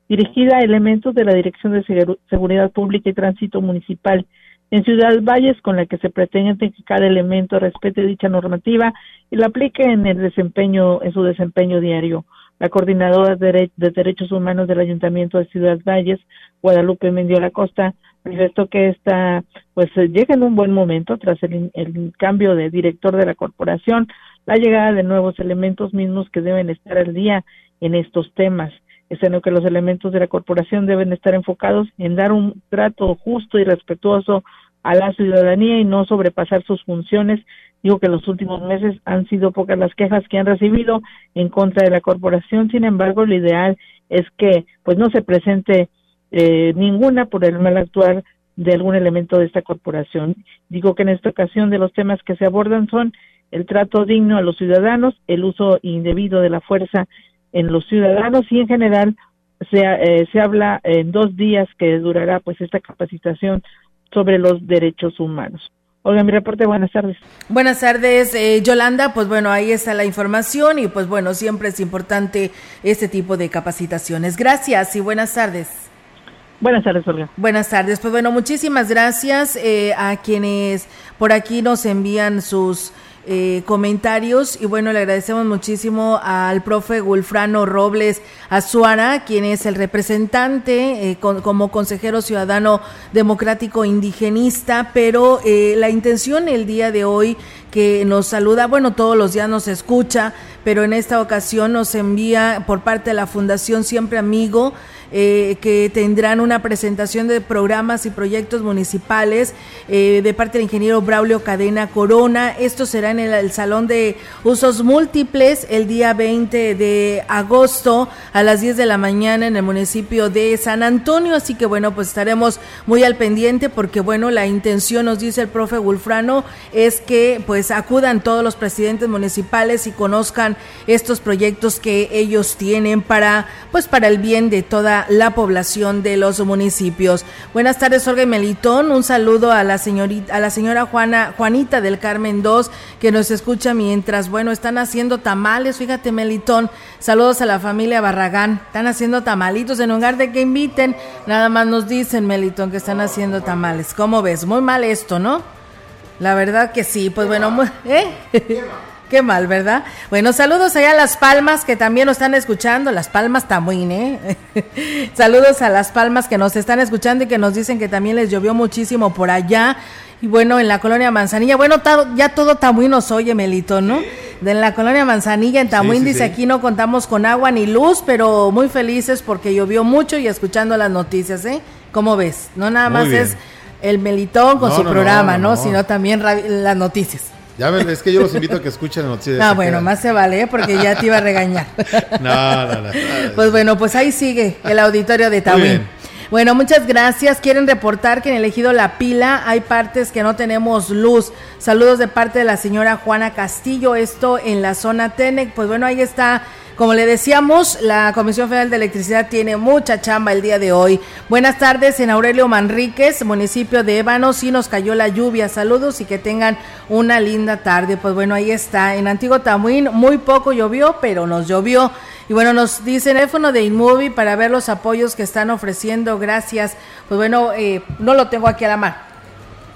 Speaker 19: dirigida a elementos de la Dirección de Seguridad Pública y Tránsito Municipal en Ciudad Valles, con la que se pretende que cada elemento respete dicha normativa y la aplique en el desempeño, en su desempeño diario. La coordinadora de, Derechos Humanos del Ayuntamiento de Ciudad Valles, Guadalupe Mendiola Costa, manifestó que esta, pues llega en un buen momento tras el, el cambio de director de la corporación, la llegada de nuevos elementos mismos que deben estar al día en estos temas es en lo que los elementos de la corporación deben estar enfocados en dar un trato justo y respetuoso a la ciudadanía y no sobrepasar sus funciones. Digo que los últimos meses han sido pocas las quejas que han recibido en contra de la corporación, sin embargo, lo ideal es que pues no se presente eh, ninguna por el mal actuar de algún elemento de esta corporación. Digo que en esta ocasión de los temas que se abordan son el trato digno a los ciudadanos, el uso indebido de la fuerza en los ciudadanos y en general se, eh, se habla en dos días que durará pues esta capacitación sobre los derechos humanos. Oiga, mi reporte, buenas tardes.
Speaker 1: Buenas tardes, eh, Yolanda. Pues bueno, ahí está la información y pues bueno, siempre es importante este tipo de capacitaciones. Gracias y buenas tardes.
Speaker 19: Buenas tardes, Olga.
Speaker 1: Buenas tardes. Pues bueno, muchísimas gracias eh, a quienes por aquí nos envían sus eh, comentarios. Y bueno, le agradecemos muchísimo al profe Gulfrano Robles Azuara, quien es el representante eh, como consejero ciudadano democrático indigenista, pero eh, la intención el día de hoy que nos saluda, bueno, todos los días nos escucha, pero en esta ocasión nos envía por parte de la Fundación Siempre Amigo, eh, que tendrán una presentación de programas y proyectos municipales eh, de parte del ingeniero Braulio Cadena Corona. Esto será en el, Salón de Usos Múltiples el día 20 de agosto a las 10 de la mañana en el municipio de San Antonio. Así que bueno, pues estaremos muy al pendiente porque bueno, la intención, nos dice el profe Gulfrano, es que pues acudan todos los presidentes municipales y conozcan estos proyectos que ellos tienen para pues para el bien de toda la población de los municipios. Buenas tardes, Olga y Melitón. Un saludo a la señorita, a la señora Juana, Juanita del Carmen 2, que nos escucha mientras, bueno, están haciendo tamales. Fíjate, Melitón. Saludos a la familia Barragán. Están haciendo tamalitos en lugar de que inviten. Nada más nos dicen, Melitón, que están haciendo tamales. ¿Cómo ves? Muy mal esto, ¿no? La verdad que sí. Pues bueno, ¿eh? Qué mal, ¿verdad? Bueno, saludos allá a Las Palmas que también nos están escuchando. Las Palmas también, ¿eh? saludos a Las Palmas que nos están escuchando y que nos dicen que también les llovió muchísimo por allá. Y bueno, en la colonia Manzanilla, bueno, ya todo Tamuín nos oye, Melito, ¿no? De la colonia Manzanilla, en Tamuín, dice aquí no contamos con agua ni luz, pero muy felices porque llovió mucho y escuchando las noticias, ¿eh? ¿Cómo ves? No nada más es el Melitón con su programa, ¿no? Sino también las noticias.
Speaker 3: Ya ven, es que yo los invito a que escuchen la noticia.
Speaker 1: No, bueno, más se vale, ¿eh? porque ya te iba a regañar. no, no, no, Pues bueno, pues ahí sigue el auditorio de Tawin. Bueno, muchas gracias. Quieren reportar que en el ejido La Pila hay partes que no tenemos luz. Saludos de parte de la señora Juana Castillo, esto en la zona Tenec. Pues bueno, ahí está como le decíamos, la Comisión Federal de Electricidad tiene mucha chamba el día de hoy. Buenas tardes en Aurelio Manríquez, municipio de Ébano. Sí nos cayó la lluvia. Saludos y que tengan una linda tarde. Pues bueno, ahí está. En Antiguo Tamuín muy poco llovió, pero nos llovió. Y bueno, nos dice el teléfono de Inmovie para ver los apoyos que están ofreciendo. Gracias. Pues bueno, eh, no lo tengo aquí a la mano.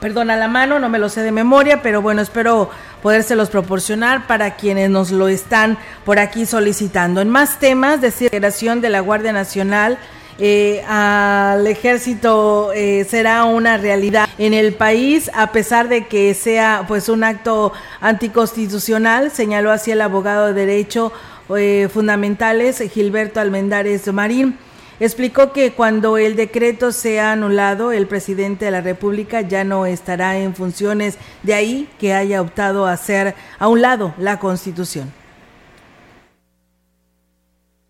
Speaker 1: Perdón, a la mano, no me lo sé de memoria, pero bueno, espero podérselos proporcionar para quienes nos lo están por aquí solicitando. En más temas de integración de la Guardia Nacional, eh, al ejército eh, será una realidad en el país a pesar de que sea pues un acto anticonstitucional señaló así el abogado de derecho eh, fundamentales Gilberto Almendares Marín Explicó que cuando el decreto sea anulado, el presidente de la República ya no estará en funciones, de ahí que haya optado a hacer a un lado la Constitución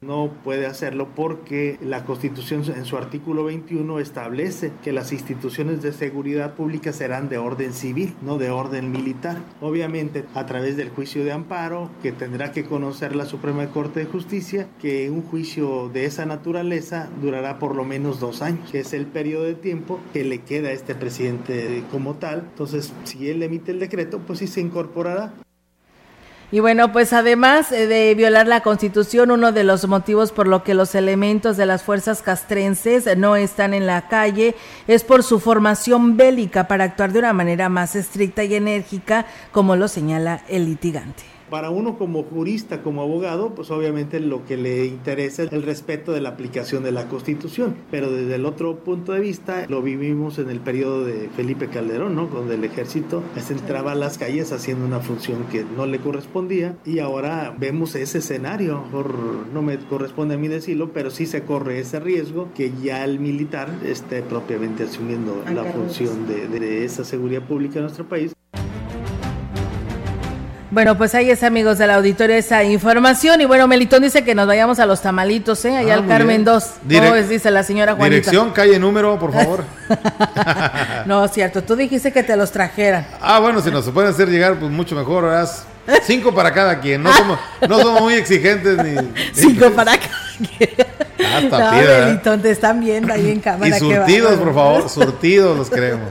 Speaker 20: no puede hacerlo porque la Constitución en su artículo 21 establece que las instituciones de seguridad pública serán de orden civil, no de orden militar. Obviamente a través del juicio de amparo que tendrá que conocer la Suprema Corte de Justicia, que un juicio de esa naturaleza durará por lo menos dos años, que es el periodo de tiempo que le queda a este presidente como tal. Entonces, si él emite el decreto, pues sí se incorporará.
Speaker 1: Y bueno, pues además eh, de violar la constitución, uno de los motivos por lo que los elementos de las fuerzas castrenses no están en la calle es por su formación bélica para actuar de una manera más estricta y enérgica, como lo señala el litigante.
Speaker 20: Para uno como jurista, como abogado, pues obviamente lo que le interesa es el respeto de la aplicación de la Constitución, pero desde el otro punto de vista lo vivimos en el periodo de Felipe Calderón, ¿no? Donde el ejército se entraba a las calles haciendo una función que no le correspondía y ahora vemos ese escenario, por, no me corresponde a mí decirlo, pero sí se corre ese riesgo que ya el militar esté propiamente asumiendo la función de, de esa seguridad pública en nuestro país.
Speaker 1: Bueno, pues ahí es, amigos del auditorio, esa información. Y bueno, Melitón dice que nos vayamos a los tamalitos, ¿eh? Allá ah, al Carmen 2. ¿Cómo es? Dice la señora Juanita.
Speaker 3: Dirección, calle, número, por favor.
Speaker 1: no, cierto. Tú dijiste que te los trajeran.
Speaker 3: Ah, bueno, si nos pueden hacer llegar, pues mucho mejor, ¿verdad? Cinco para cada quien. No somos, no somos muy exigentes ni.
Speaker 1: Cinco para cada quien. Hasta no, te están viendo ahí en cámara.
Speaker 3: Y surtidos, por favor, surtidos los queremos.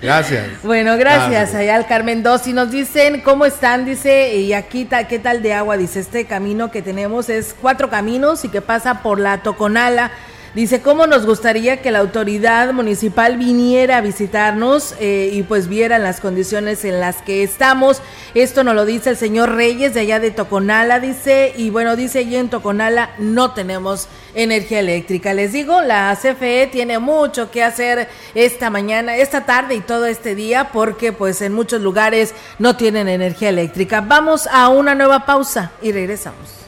Speaker 3: Gracias.
Speaker 1: Bueno, gracias. Allá al Carmen 2. Y nos dicen, ¿cómo están? Dice, y aquí, ¿qué tal de agua? Dice, este camino que tenemos es cuatro caminos y que pasa por la Toconala Dice, ¿cómo nos gustaría que la autoridad municipal viniera a visitarnos eh, y pues viera las condiciones en las que estamos? Esto nos lo dice el señor Reyes de allá de Toconala, dice, y bueno, dice allí en Toconala no tenemos energía eléctrica. Les digo, la CFE tiene mucho que hacer esta mañana, esta tarde y todo este día porque pues en muchos lugares no tienen energía eléctrica. Vamos a una nueva pausa y regresamos.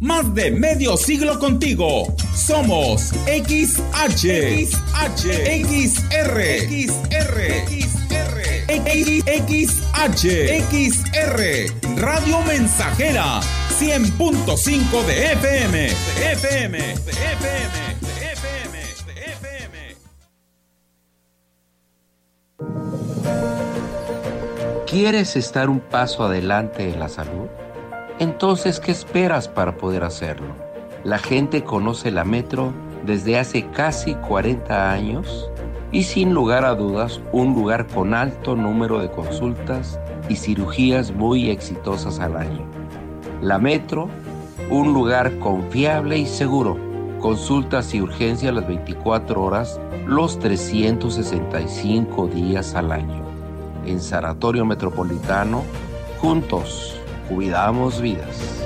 Speaker 21: Más de medio siglo contigo. Somos XH, XH, XR, XR, XR, XH, XR, Radio Mensajera, 100.5 de FM, de FM, de FM, de FM.
Speaker 22: ¿Quieres estar un paso adelante en la salud? Entonces, ¿qué esperas para poder hacerlo? La gente conoce la Metro desde hace casi 40 años y sin lugar a dudas un lugar con alto número de consultas y cirugías muy exitosas al año. La Metro, un lugar confiable y seguro. Consultas y urgencias las 24 horas, los 365 días al año. En Sanatorio Metropolitano, juntos cuidamos vidas.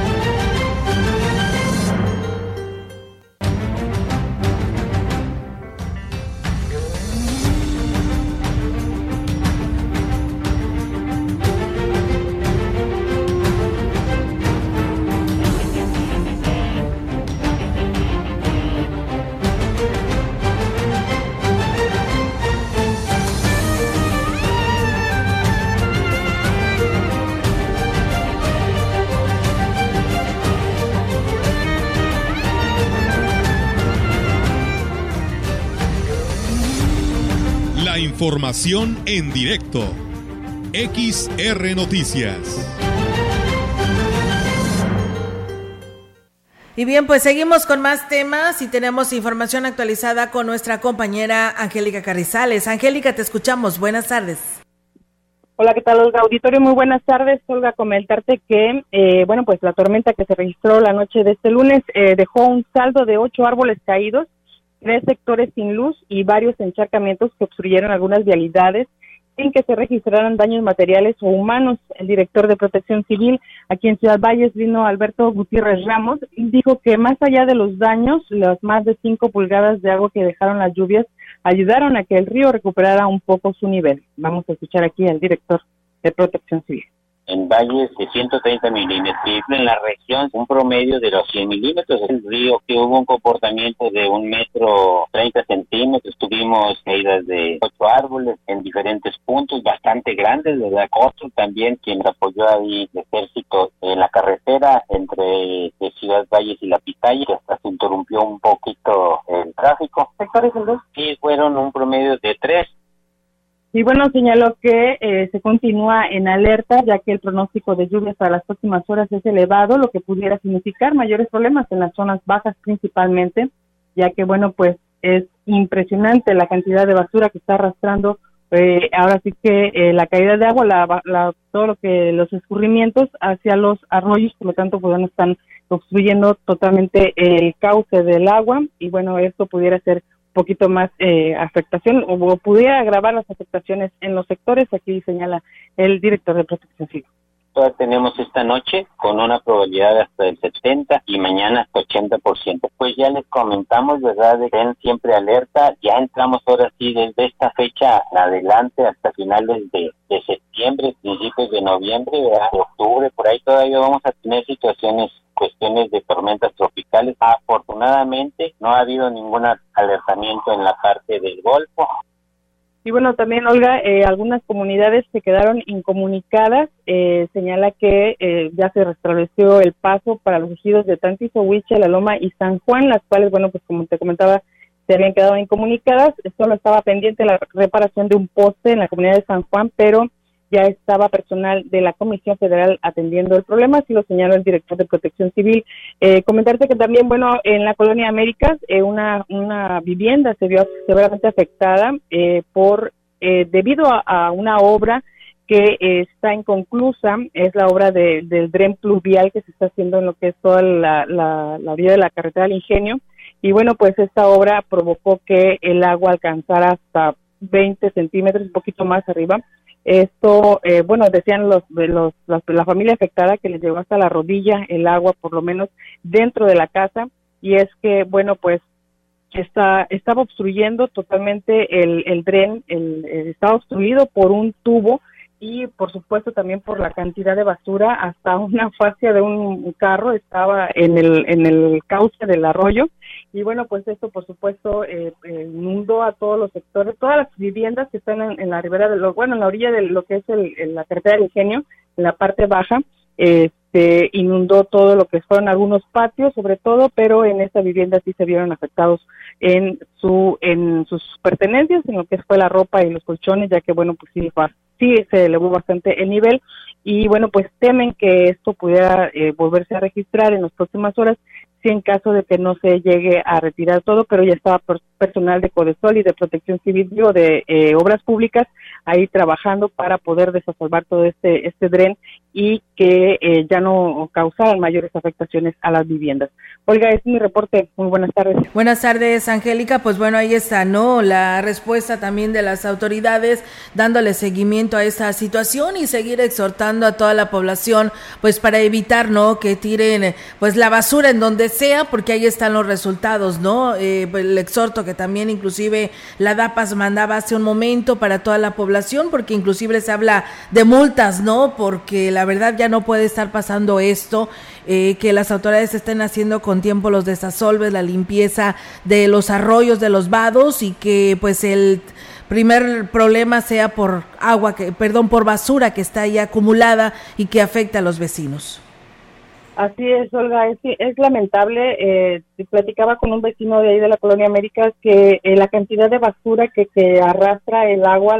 Speaker 18: Información en directo. XR Noticias.
Speaker 1: Y bien, pues seguimos con más temas y tenemos información actualizada con nuestra compañera Angélica Carrizales. Angélica, te escuchamos. Buenas tardes.
Speaker 23: Hola, ¿qué tal, Olga? Auditorio, muy buenas tardes. Olga, comentarte que, eh, bueno, pues la tormenta que se registró la noche de este lunes eh, dejó un saldo de ocho árboles caídos tres sectores sin luz y varios encharcamientos que obstruyeron algunas vialidades sin que se registraran daños materiales o humanos. El director de Protección Civil aquí en Ciudad Valles, vino Alberto Gutiérrez Ramos, dijo que más allá de los daños, las más de cinco pulgadas de agua que dejaron las lluvias ayudaron a que el río recuperara un poco su nivel. Vamos a escuchar aquí al director de Protección Civil
Speaker 24: en valles de 130 milímetros y en la región un promedio de los 100 milímetros. El río que hubo un comportamiento de un metro 30 centímetros, tuvimos caídas de ocho árboles en diferentes puntos bastante grandes, ¿verdad? Costo también quien apoyó ahí el ejército en la carretera entre Ciudad Valles y La Pitaya, que hasta se interrumpió un poquito el tráfico.
Speaker 23: ¿Sectores?
Speaker 24: Sí, fueron un promedio de tres
Speaker 23: y bueno, señaló que eh, se continúa en alerta, ya que el pronóstico de lluvias para las próximas horas es elevado, lo que pudiera significar mayores problemas en las zonas bajas principalmente, ya que bueno, pues es impresionante la cantidad de basura que está arrastrando. Eh, ahora sí que eh, la caída de agua, la, todo lo que los escurrimientos hacia los arroyos, por lo tanto, pues bueno, están obstruyendo totalmente el cauce del agua y bueno, esto pudiera ser poquito más eh, afectación o, pudiera agravar las afectaciones en los sectores, aquí señala el director de protección civil.
Speaker 24: Todavía tenemos esta noche con una probabilidad hasta del 70 y mañana hasta 80%. Pues ya les comentamos, ¿verdad? De que siempre alerta. Ya entramos ahora sí desde esta fecha adelante hasta finales de, de septiembre, principios de noviembre, de octubre, por ahí todavía vamos a tener situaciones cuestiones de tormentas tropicales. Afortunadamente no ha habido ningún alertamiento en la parte del Golfo.
Speaker 23: Y bueno, también, Olga, eh, algunas comunidades se quedaron incomunicadas. Eh, señala que eh, ya se restableció el paso para los ejidos de Tantizo, Huiche, La Loma y San Juan, las cuales, bueno, pues como te comentaba, se habían quedado incomunicadas. Solo estaba pendiente la reparación de un poste en la comunidad de San Juan, pero ya estaba personal de la Comisión Federal atendiendo el problema, así lo señaló el director de Protección Civil. Eh, comentarte que también, bueno, en la colonia Américas, eh, una, una vivienda se vio severamente afectada eh, por eh, debido a, una obra que está inconclusa, es la obra de, del dren pluvial que se está haciendo en lo que es toda la, la, la vía de la carretera del Ingenio. Y bueno, pues esta obra provocó que el agua alcanzara hasta 20 centímetros, un poquito más arriba, esto, eh, bueno, decían los, los, la familia afectada que les llegó hasta la rodilla el agua, por lo menos dentro de la casa, y es que, bueno, pues está, estaba obstruyendo totalmente el, el dren, el, estaba obstruido por un tubo y por supuesto también por la cantidad de basura, hasta una fascia de un carro estaba en el, en el cauce del arroyo. Y bueno, pues esto por supuesto eh, eh, inundó a todos los sectores, todas las viviendas que están en, la ribera de lo, bueno, en la orilla de lo que es el, la carretera del ingenio, en la parte baja, este, inundó todo lo que fueron algunos patios sobre todo, pero en esta vivienda sí se vieron afectados en su en sus pertenencias, en lo que fue la ropa y los colchones, ya que bueno, pues sí, sí se elevó bastante el nivel. Y bueno, pues temen que esto pudiera eh, volverse a registrar en las próximas horas si en caso de que no se llegue a retirar todo, pero ya estaba personal de Codesol y de Protección Civil o de eh, Obras Públicas ahí trabajando para poder desasolvar todo este este dren y que eh, ya no causaran mayores afectaciones a las viviendas. Olga, es mi reporte. Muy buenas tardes.
Speaker 1: Buenas tardes, Angélica. Pues bueno, ahí está, ¿no? La respuesta también de las autoridades dándole seguimiento a esta situación y seguir exhortando a toda la población, pues para evitar, ¿no? Que tiren, pues la basura en donde sea, porque ahí están los resultados, ¿no? Eh, pues, el exhorto que también inclusive la DAPAS mandaba hace un momento para toda la población, porque inclusive se habla de multas, ¿no? Porque la verdad ya no puede estar pasando esto, eh, que las autoridades estén haciendo con tiempo los desasolves, la limpieza de los arroyos, de los vados y que pues el primer problema sea por agua, que, perdón, por basura que está ahí acumulada y que afecta a los vecinos.
Speaker 23: Así es, Olga, es, es lamentable. Eh, platicaba con un vecino de ahí de la Colonia América que eh, la cantidad de basura que, que arrastra el agua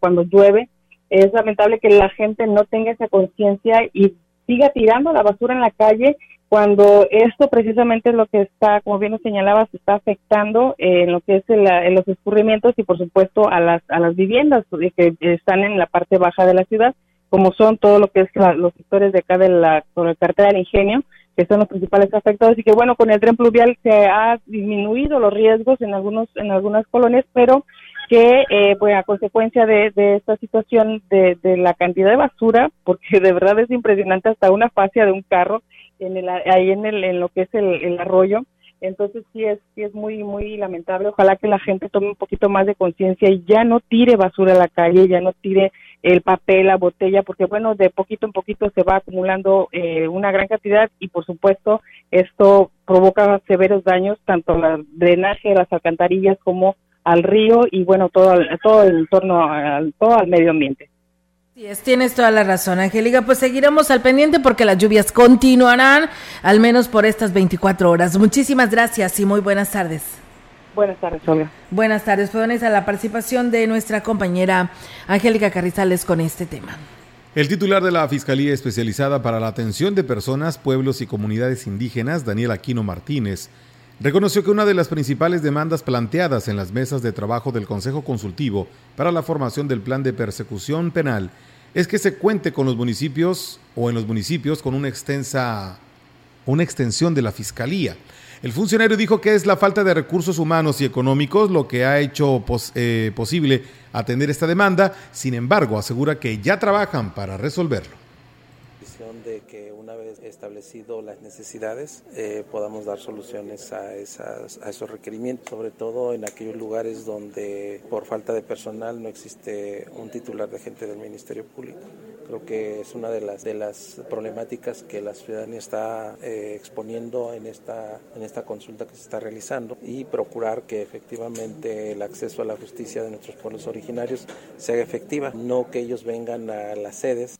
Speaker 23: cuando llueve, es lamentable que la gente no tenga esa conciencia y siga tirando la basura en la calle cuando esto precisamente es lo que está, como bien señalaba, se está afectando en lo que es en los escurrimientos y por supuesto a las, a las viviendas que están en la parte baja de la ciudad como son todo lo que es los sectores de acá de la, cartera del ingenio, que son los principales afectados. Y que bueno, con el tren pluvial se ha disminuido los riesgos en algunos en algunas colonias, pero que eh, bueno, a consecuencia de, esta situación de, la cantidad de basura, porque de verdad es impresionante hasta una fascia de un carro en el, ahí en, el, en lo que es el, arroyo, entonces sí es sí es muy muy lamentable. Ojalá que la gente tome un poquito más de conciencia y ya no tire basura a la calle ya no tire el papel, la botella, porque bueno, de poquito en poquito se va acumulando eh, una gran cantidad y por supuesto esto provoca severos daños tanto al drenaje, a las alcantarillas como al río y bueno, todo, todo el entorno, al, todo al medio ambiente.
Speaker 1: Sí, tienes toda la razón, Angélica. Pues seguiremos al pendiente porque las lluvias continuarán, al menos por estas 24 horas. Muchísimas gracias y muy buenas tardes.
Speaker 23: Buenas tardes, Olga.
Speaker 1: Buenas tardes, pues a la participación de nuestra compañera Angélica Carrizales con este tema.
Speaker 3: El titular de la Fiscalía Especializada para la Atención de Personas, Pueblos y Comunidades Indígenas, Daniel Aquino Martínez, reconoció que una de las principales demandas planteadas en las mesas de trabajo del Consejo Consultivo para la formación del plan de persecución penal es que se cuente con los municipios o en los municipios con una extensa una extensión de la Fiscalía el funcionario dijo que es la falta de recursos humanos y económicos lo que ha hecho eh, posible atender esta demanda, sin embargo asegura que ya trabajan para resolverlo
Speaker 25: establecido las necesidades eh, podamos dar soluciones a, esas, a esos requerimientos, sobre todo en aquellos lugares donde por falta de personal no existe un titular de gente del Ministerio Público. Creo que es una de las, de las problemáticas que la ciudadanía está eh, exponiendo en esta, en esta consulta que se está realizando y procurar que efectivamente el acceso a la justicia de nuestros pueblos originarios sea efectiva, no que ellos vengan a las sedes.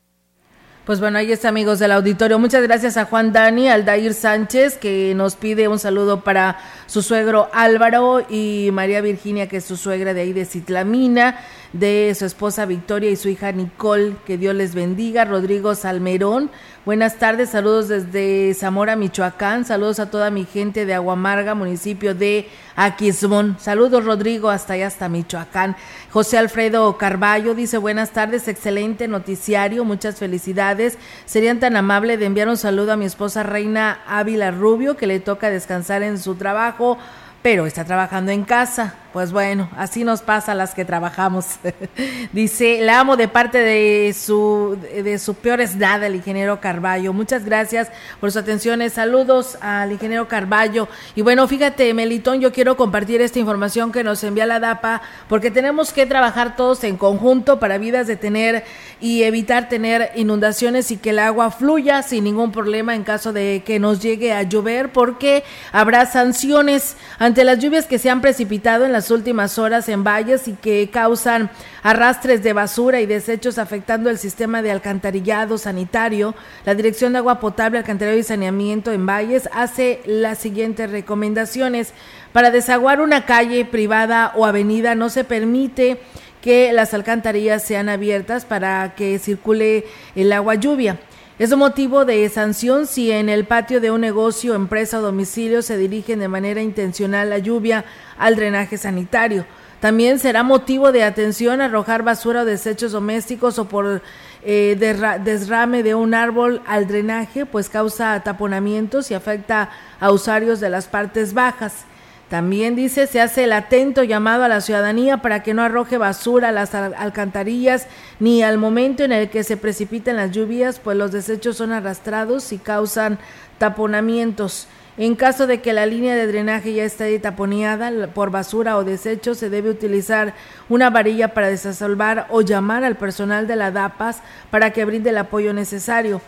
Speaker 1: Pues bueno, ahí está amigos del auditorio. Muchas gracias a Juan Dani, Aldair Sánchez, que nos pide un saludo para su suegro Álvaro y María Virginia, que es su suegra de ahí de Citlamina de su esposa Victoria y su hija Nicole. Que Dios les bendiga. Rodrigo Salmerón. Buenas tardes, saludos desde Zamora, Michoacán. Saludos a toda mi gente de Aguamarga, municipio de Aquismón. Saludos, Rodrigo, hasta allá, hasta Michoacán. José Alfredo Carballo dice: Buenas tardes, excelente noticiario, muchas felicidades. Serían tan amables de enviar un saludo a mi esposa Reina Ávila Rubio, que le toca descansar en su trabajo pero está trabajando en casa. Pues bueno, así nos pasa a las que trabajamos. Dice, la amo de parte de su, de su peor nada, el ingeniero Carballo. Muchas gracias por sus atenciones. Saludos al ingeniero Carballo. Y bueno, fíjate, Melitón, yo quiero compartir esta información que nos envía la DAPA, porque tenemos que trabajar todos en conjunto para vidas de tener y evitar tener inundaciones y que el agua fluya sin ningún problema en caso de que nos llegue a llover porque habrá sanciones ante las lluvias que se han precipitado en las últimas horas en valles y que causan arrastres de basura y desechos afectando el sistema de alcantarillado sanitario. La Dirección de Agua Potable, Alcantarillado y Saneamiento en Valles hace las siguientes recomendaciones. Para desaguar una calle privada o avenida no se permite que las alcantarillas sean abiertas para que circule el agua lluvia. Es motivo de sanción si en el patio de un negocio, empresa o domicilio se dirigen de manera intencional la lluvia al drenaje sanitario. También será motivo de atención arrojar basura o desechos domésticos o por eh, desrame de un árbol al drenaje, pues causa taponamientos y afecta a usuarios de las partes bajas. También dice, se hace el atento llamado a la ciudadanía para que no arroje basura a las alcantarillas ni al momento en el que se precipitan las lluvias, pues los desechos son arrastrados y causan taponamientos. En caso de que la línea de drenaje ya esté taponeada por basura o desechos, se debe utilizar una varilla para desasolvar o llamar al personal de la DAPAS para que brinde el apoyo necesario.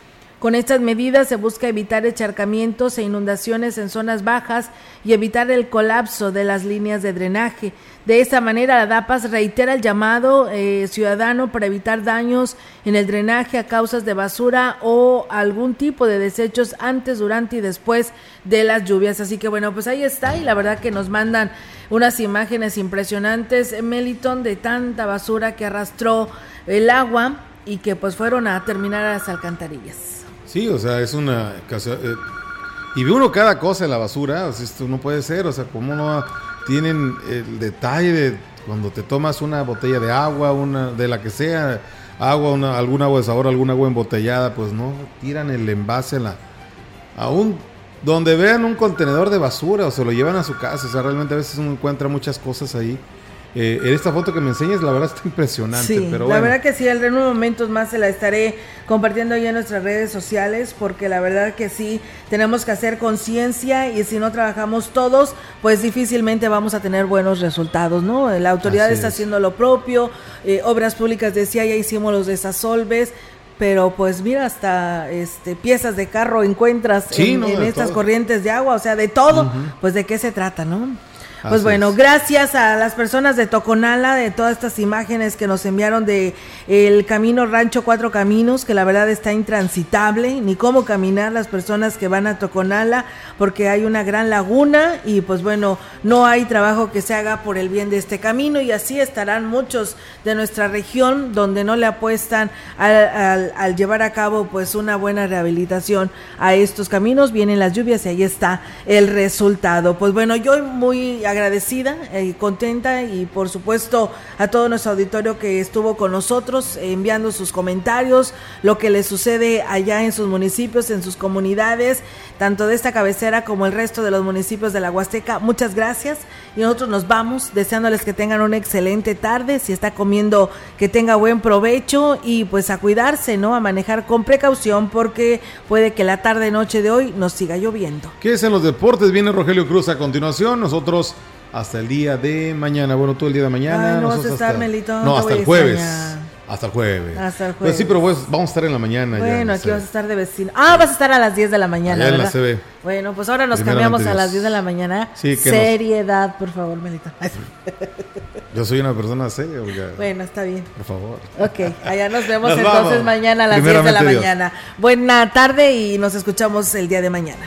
Speaker 1: Con estas medidas se busca evitar encharcamientos e inundaciones en zonas bajas y evitar el colapso de las líneas de drenaje. De esta manera, la DAPAS reitera el llamado eh, ciudadano para evitar daños en el drenaje a causas de basura o algún tipo de desechos antes, durante y después de las lluvias. Así que bueno, pues ahí está y la verdad que nos mandan unas imágenes impresionantes, Meliton, de tanta basura que arrastró el agua y que pues fueron a terminar a las alcantarillas.
Speaker 3: Sí, o sea, es una... Eh, y ve uno cada cosa en la basura, o sea, esto no puede ser, o sea, como no tienen el detalle de cuando te tomas una botella de agua, una de la que sea, agua, una, algún agua de sabor, algún agua embotellada, pues no, tiran el envase a la... Aún donde vean un contenedor de basura o se lo llevan a su casa, o sea, realmente a veces uno encuentra muchas cosas ahí eh, en esta foto que me enseñas, la verdad está impresionante.
Speaker 1: Sí, pero la verdad que sí, en unos momentos más se la estaré compartiendo ya en nuestras redes sociales, porque la verdad que sí, tenemos que hacer conciencia y si no trabajamos todos, pues difícilmente vamos a tener buenos resultados, ¿no? La autoridad está haciendo lo propio, eh, Obras Públicas decía, ya hicimos los desasolves, pero pues mira, hasta este piezas de carro encuentras en, estas corrientes de agua, o sea, de todo, pues de qué se trata, ¿no? Pues bueno, gracias a las personas de Toconala, de todas estas imágenes que nos enviaron de el camino Rancho Cuatro Caminos, que la verdad está intransitable, ni cómo caminar las personas que van a Toconala, porque hay una gran laguna y pues bueno, no hay trabajo que se haga por el bien de este camino y así estarán muchos de nuestra región donde no le apuestan al, al llevar a cabo pues una buena rehabilitación a estos caminos, vienen las lluvias y ahí está el resultado. Pues bueno, yo muy agradecida y eh, contenta y por supuesto a todo nuestro auditorio que estuvo con nosotros enviando sus comentarios, lo que les sucede allá en sus municipios, en sus comunidades, tanto de esta cabecera como el resto de los municipios de la Huasteca. Muchas gracias y nosotros nos vamos deseándoles que tengan una excelente tarde, si está comiendo que tenga buen provecho y pues a cuidarse, ¿no? A manejar con precaución porque puede que la tarde noche de hoy nos siga lloviendo.
Speaker 3: ¿Qué es en los deportes? Viene Rogelio Cruz a continuación. Nosotros hasta el día de mañana. Bueno, todo el día de mañana.
Speaker 1: no vas a estar, Melito.
Speaker 3: No, hasta el jueves. Hasta el jueves.
Speaker 1: Hasta el
Speaker 3: jueves. Pues sí, pero pues, vamos a estar en la mañana.
Speaker 1: Bueno, aquí vas a estar de vecino. Ah, vas a estar a las 10 de la mañana.
Speaker 3: Allá en la CB.
Speaker 1: Bueno, pues ahora nos cambiamos a las 10 de la mañana.
Speaker 3: Sí,
Speaker 1: Seriedad, por favor, Melito.
Speaker 3: Yo soy una persona seria.
Speaker 1: Bueno, está bien.
Speaker 3: Por favor.
Speaker 1: Ok, allá nos vemos entonces mañana a las 10 de la mañana. Buena tarde y nos escuchamos el día de mañana.